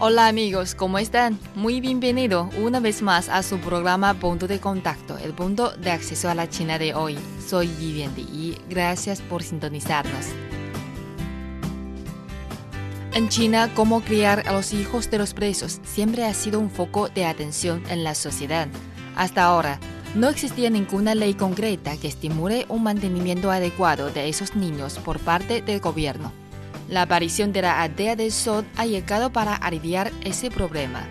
Hola amigos, ¿cómo están? Muy bienvenido una vez más a su programa Punto de Contacto, el punto de acceso a la China de hoy. Soy Vivian y gracias por sintonizarnos. En China, cómo criar a los hijos de los presos siempre ha sido un foco de atención en la sociedad. Hasta ahora, no existía ninguna ley concreta que estimule un mantenimiento adecuado de esos niños por parte del gobierno. La aparición de la aldea de Sod ha llegado para aliviar ese problema.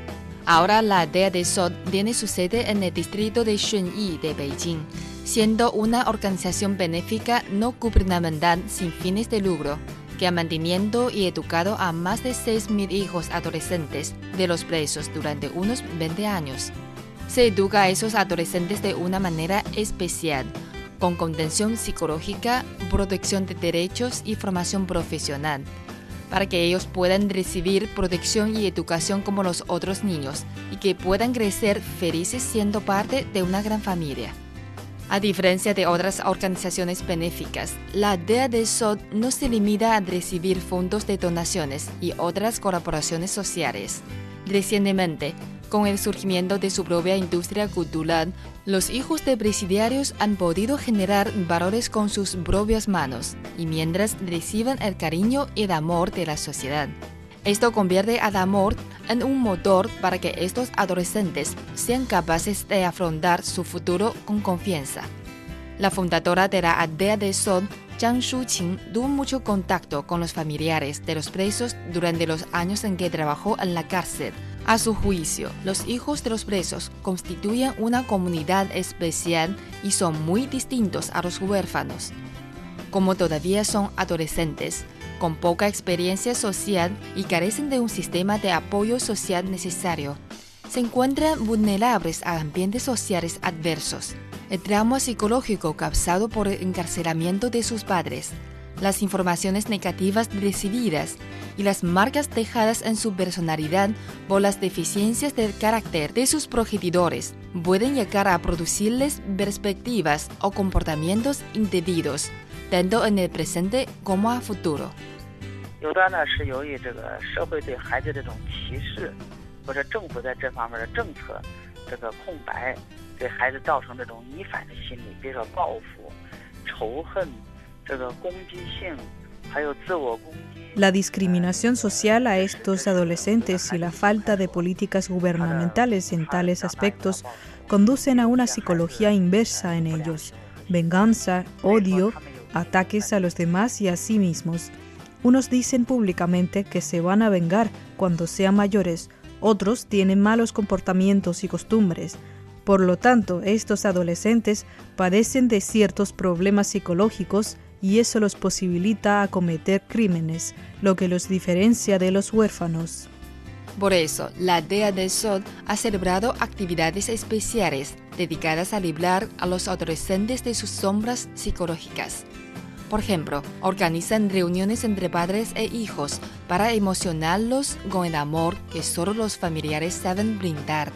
Ahora la aldea de Sod tiene su sede en el distrito de Xunyi de Beijing, siendo una organización benéfica no gubernamental sin fines de lucro que ha mantenido y educado a más de 6.000 hijos adolescentes de los presos durante unos 20 años. Se educa a esos adolescentes de una manera especial, con contención psicológica, protección de derechos y formación profesional, para que ellos puedan recibir protección y educación como los otros niños y que puedan crecer felices siendo parte de una gran familia. A diferencia de otras organizaciones benéficas, la DEA de SOD no se limita a recibir fondos de donaciones y otras colaboraciones sociales. Recientemente, con el surgimiento de su propia industria cultural, los hijos de presidiarios han podido generar valores con sus propias manos y mientras reciben el cariño y el amor de la sociedad. Esto convierte al amor en un motor para que estos adolescentes sean capaces de afrontar su futuro con confianza. La fundadora de la aldea de Son, Zhang Shuqing, tuvo mucho contacto con los familiares de los presos durante los años en que trabajó en la cárcel. A su juicio, los hijos de los presos constituyen una comunidad especial y son muy distintos a los huérfanos. Como todavía son adolescentes, con poca experiencia social y carecen de un sistema de apoyo social necesario, se encuentran vulnerables a ambientes sociales adversos. El trauma psicológico causado por el encarcelamiento de sus padres, las informaciones negativas recibidas y las marcas dejadas en su personalidad por las deficiencias del carácter de sus progenitores pueden llegar a producirles perspectivas o comportamientos indebidos, tanto en el presente como a futuro. La discriminación social a estos adolescentes y la falta de políticas gubernamentales en tales aspectos conducen a una psicología inversa en ellos, venganza, odio, ataques a los demás y a sí mismos. Unos dicen públicamente que se van a vengar cuando sean mayores, otros tienen malos comportamientos y costumbres. Por lo tanto, estos adolescentes padecen de ciertos problemas psicológicos y eso los posibilita a cometer crímenes, lo que los diferencia de los huérfanos. Por eso, la DEA de SOD ha celebrado actividades especiales dedicadas a librar a los adolescentes de sus sombras psicológicas. Por ejemplo, organizan reuniones entre padres e hijos para emocionarlos con el amor que solo los familiares saben brindar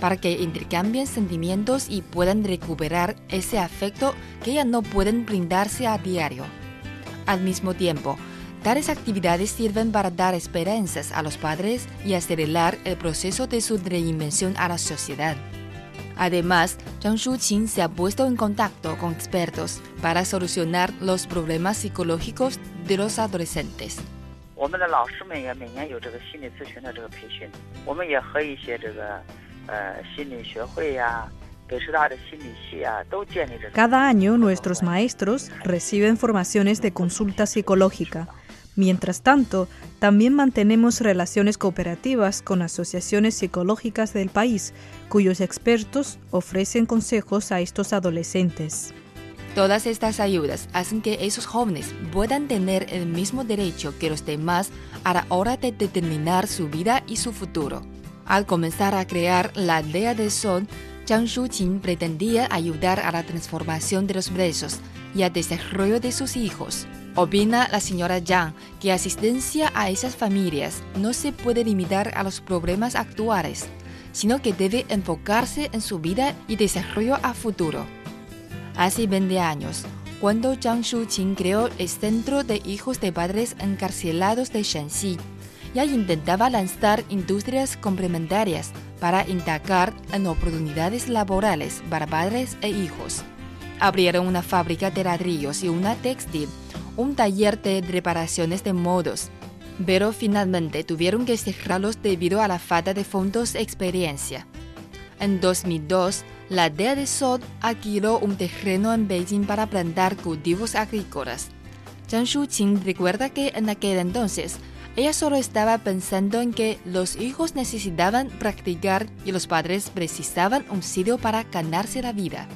para que intercambien sentimientos y puedan recuperar ese afecto que ya no pueden brindarse a diario. Al mismo tiempo, tales actividades sirven para dar esperanzas a los padres y acelerar el proceso de su reinvención a la sociedad. Además, Zhang Shuqing se ha puesto en contacto con expertos para solucionar los problemas psicológicos de los adolescentes. Cada año nuestros maestros reciben formaciones de consulta psicológica. Mientras tanto, también mantenemos relaciones cooperativas con asociaciones psicológicas del país, cuyos expertos ofrecen consejos a estos adolescentes. Todas estas ayudas hacen que esos jóvenes puedan tener el mismo derecho que los demás a la hora de determinar su vida y su futuro. Al comenzar a crear la aldea de Sol, Zhang Shuqing pretendía ayudar a la transformación de los presos y al desarrollo de sus hijos. Opina la señora Zhang que asistencia a esas familias no se puede limitar a los problemas actuales, sino que debe enfocarse en su vida y desarrollo a futuro. Hace 20 años, cuando Zhang Shuqing creó el Centro de Hijos de Padres Encarcelados de Shanxi, ya intentaba lanzar industrias complementarias para indagar en oportunidades laborales para padres e hijos. Abrieron una fábrica de ladrillos y una textil, un taller de reparaciones de modos, pero finalmente tuvieron que cerrarlos debido a la falta de fondos de experiencia. En 2002, la DEA de Sol adquirió un terreno en Beijing para plantar cultivos agrícolas. Zhang Shuqing recuerda que en aquel entonces ella solo estaba pensando en que los hijos necesitaban practicar y los padres precisaban un sitio para ganarse la vida.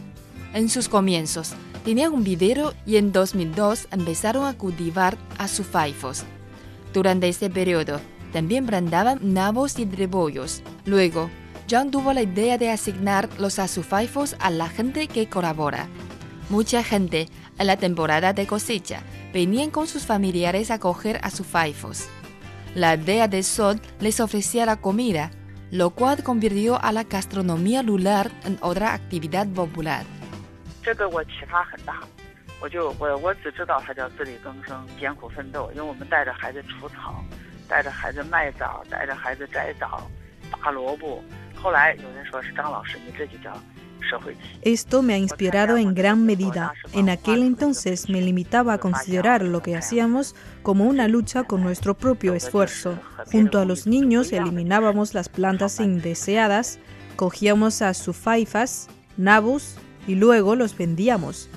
En sus comienzos, tenía un vivero y en 2002 empezaron a cultivar azufaifos. Durante este periodo, también brandaban nabos y rebollos. Luego, John tuvo la idea de asignar los azufaifos a la gente que colabora. Mucha gente, en la temporada de cosecha, venían con sus familiares a coger azufaifos la aldea de Sol les ofrecía la comida, lo cual convirtió a la gastronomía lunar en otra actividad popular. Esto me ha inspirado en gran medida. En aquel entonces me limitaba a considerar lo que hacíamos como una lucha con nuestro propio esfuerzo. Junto a los niños eliminábamos las plantas indeseadas, cogíamos a sufaifas, nabus y luego los vendíamos.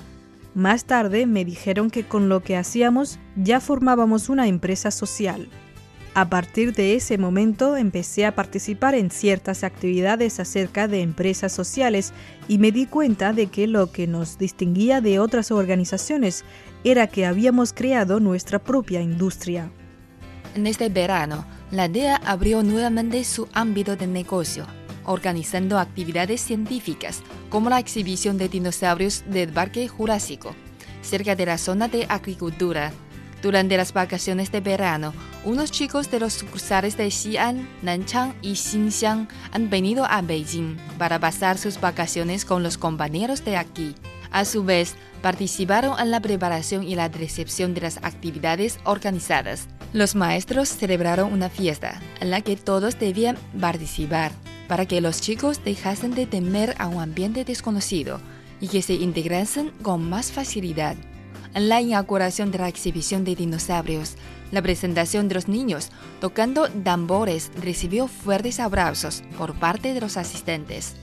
Más tarde me dijeron que con lo que hacíamos ya formábamos una empresa social. A partir de ese momento empecé a participar en ciertas actividades acerca de empresas sociales y me di cuenta de que lo que nos distinguía de otras organizaciones era que habíamos creado nuestra propia industria. En este verano, la DEA abrió nuevamente su ámbito de negocio, organizando actividades científicas como la exhibición de dinosaurios del Parque Jurásico, cerca de la zona de agricultura durante las vacaciones de verano, unos chicos de los sucursales de Xi'an, Nanchang y Xinxiang han venido a Beijing para pasar sus vacaciones con los compañeros de aquí. A su vez, participaron en la preparación y la recepción de las actividades organizadas. Los maestros celebraron una fiesta en la que todos debían participar para que los chicos dejasen de temer a un ambiente desconocido y que se integrasen con más facilidad en la inauguración de la exhibición de dinosaurios. La presentación de los niños tocando tambores recibió fuertes abrazos por parte de los asistentes.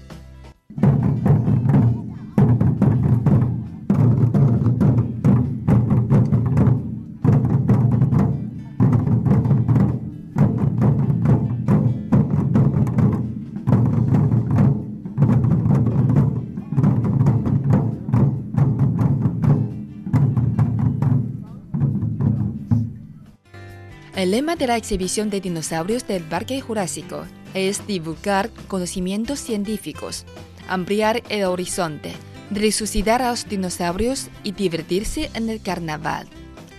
El lema de la exhibición de dinosaurios del Parque Jurásico es divulgar conocimientos científicos, ampliar el horizonte, resucitar a los dinosaurios y divertirse en el carnaval.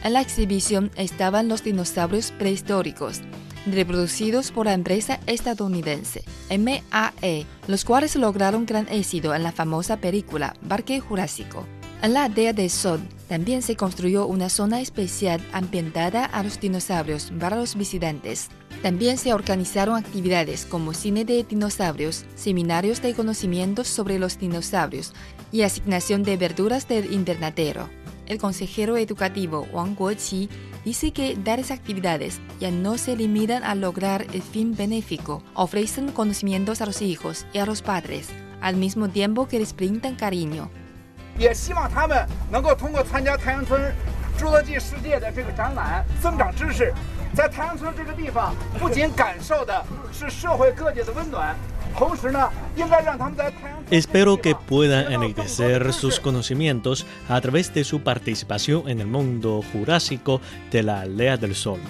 En la exhibición estaban los dinosaurios prehistóricos, reproducidos por la empresa estadounidense MAE, los cuales lograron gran éxito en la famosa película Parque Jurásico. En la aldea de Sol también se construyó una zona especial ambientada a los dinosaurios para los visitantes. También se organizaron actividades como cine de dinosaurios, seminarios de conocimientos sobre los dinosaurios y asignación de verduras del invernadero. El consejero educativo Wang Guoqi dice que tales actividades ya no se limitan a lograr el fin benéfico, ofrecen conocimientos a los hijos y a los padres, al mismo tiempo que les brindan cariño, Espero que puedan enriquecer sus conocimientos a través de su participación en el mundo jurásico de la aldea del sol.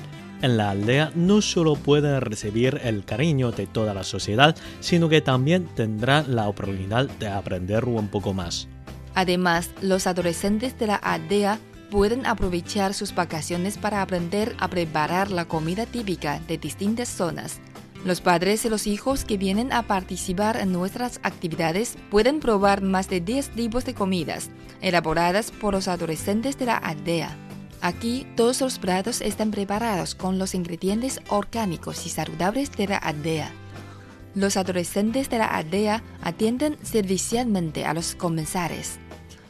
en la aldea no solo pueden recibir el cariño de toda la sociedad, sino que también tendrán la oportunidad de aprender un poco más. Además, los adolescentes de la aldea pueden aprovechar sus vacaciones para aprender a preparar la comida típica de distintas zonas. Los padres y los hijos que vienen a participar en nuestras actividades pueden probar más de 10 tipos de comidas elaboradas por los adolescentes de la aldea. Aquí todos los platos están preparados con los ingredientes orgánicos y saludables de la aldea. Los adolescentes de la aldea atienden servicialmente a los comensales.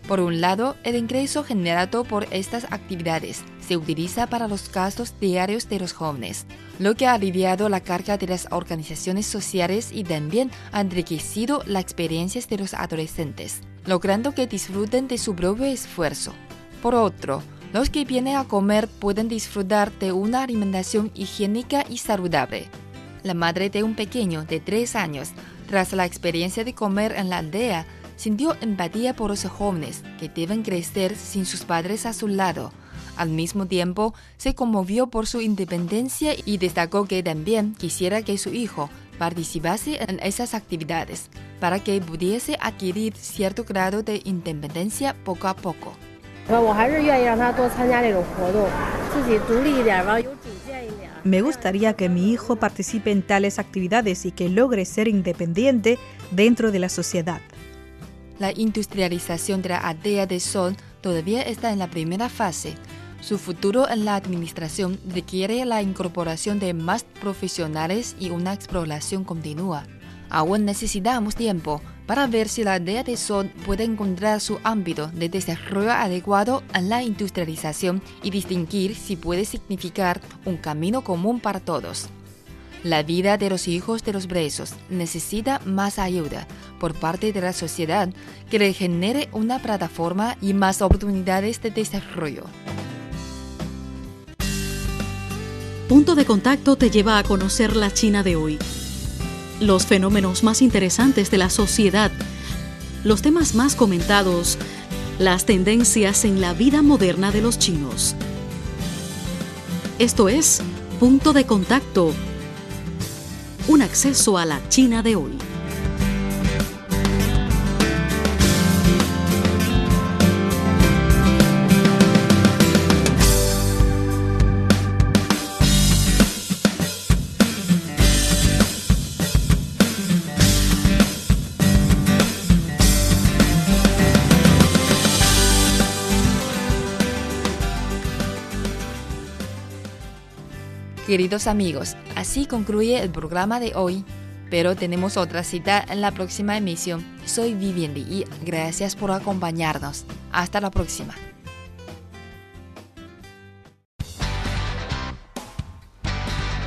Por un lado, el ingreso generado por estas actividades se utiliza para los gastos diarios de los jóvenes, lo que ha aliviado la carga de las organizaciones sociales y también ha enriquecido las experiencias de los adolescentes, logrando que disfruten de su propio esfuerzo. Por otro, los que vienen a comer pueden disfrutar de una alimentación higiénica y saludable. La madre de un pequeño de tres años, tras la experiencia de comer en la aldea, sintió empatía por los jóvenes que deben crecer sin sus padres a su lado. Al mismo tiempo, se conmovió por su independencia y destacó que también quisiera que su hijo participase en esas actividades para que pudiese adquirir cierto grado de independencia poco a poco. Me gustaría que mi hijo participe en tales actividades y que logre ser independiente dentro de la sociedad. La industrialización de la aldea de Sol todavía está en la primera fase. Su futuro en la administración requiere la incorporación de más profesionales y una exploración continua. Aún necesitamos tiempo para ver si la aldea de Sol puede encontrar su ámbito de desarrollo adecuado en la industrialización y distinguir si puede significar un camino común para todos. La vida de los hijos de los presos necesita más ayuda por parte de la sociedad que le genere una plataforma y más oportunidades de desarrollo. Punto de contacto te lleva a conocer la China de hoy los fenómenos más interesantes de la sociedad, los temas más comentados, las tendencias en la vida moderna de los chinos. Esto es Punto de Contacto, un acceso a la China de hoy. Queridos amigos, así concluye el programa de hoy, pero tenemos otra cita en la próxima emisión. Soy Vivian Lee y gracias por acompañarnos. Hasta la próxima.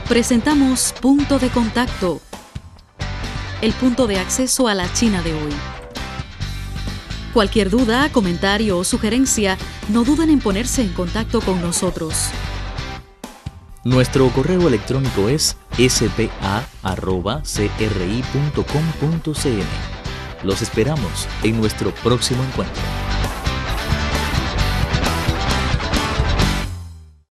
Presentamos Punto de Contacto, el punto de acceso a la China de hoy. Cualquier duda, comentario o sugerencia, no duden en ponerse en contacto con nosotros. Nuestro correo electrónico es spa.cri.com.cn. Los esperamos en nuestro próximo encuentro.